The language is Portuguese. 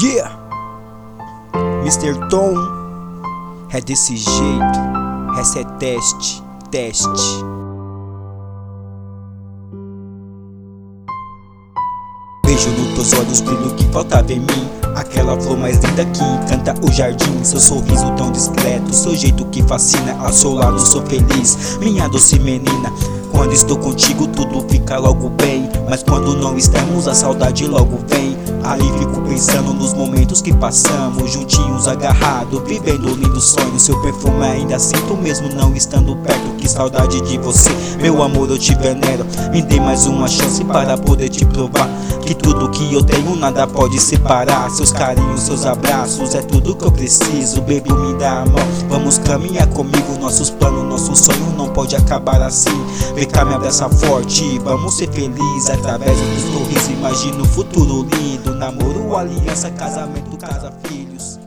Yeah! Mr. Tom é desse jeito. Essa é teste, teste. Vejo nos teus olhos brilho que faltava em mim. Aquela flor mais linda que encanta o jardim. Seu sorriso tão discreto, seu jeito que fascina. Ao seu lado sou feliz, minha doce menina. Quando estou contigo, tudo fica logo bem. Mas quando não estamos, a saudade logo vem. Aí fico pensando nos momentos que passamos Juntinhos, agarrados, vivendo lindo sonho. Seu perfume ainda sinto mesmo não estando perto. Que saudade de você, meu amor eu te venero. Me dê mais uma chance para poder te provar Que tudo que eu tenho nada pode separar. Seus carinhos, seus abraços, é tudo que eu preciso. Baby me dá a mão, vamos caminhar comigo. Nossos planos, nosso sonho não pode acabar assim. Vem cá me abraça forte, vamos ser felizes Através dos sorrisos. Imagina um futuro lindo. Namoro, aliança, casamento, casa, filhos.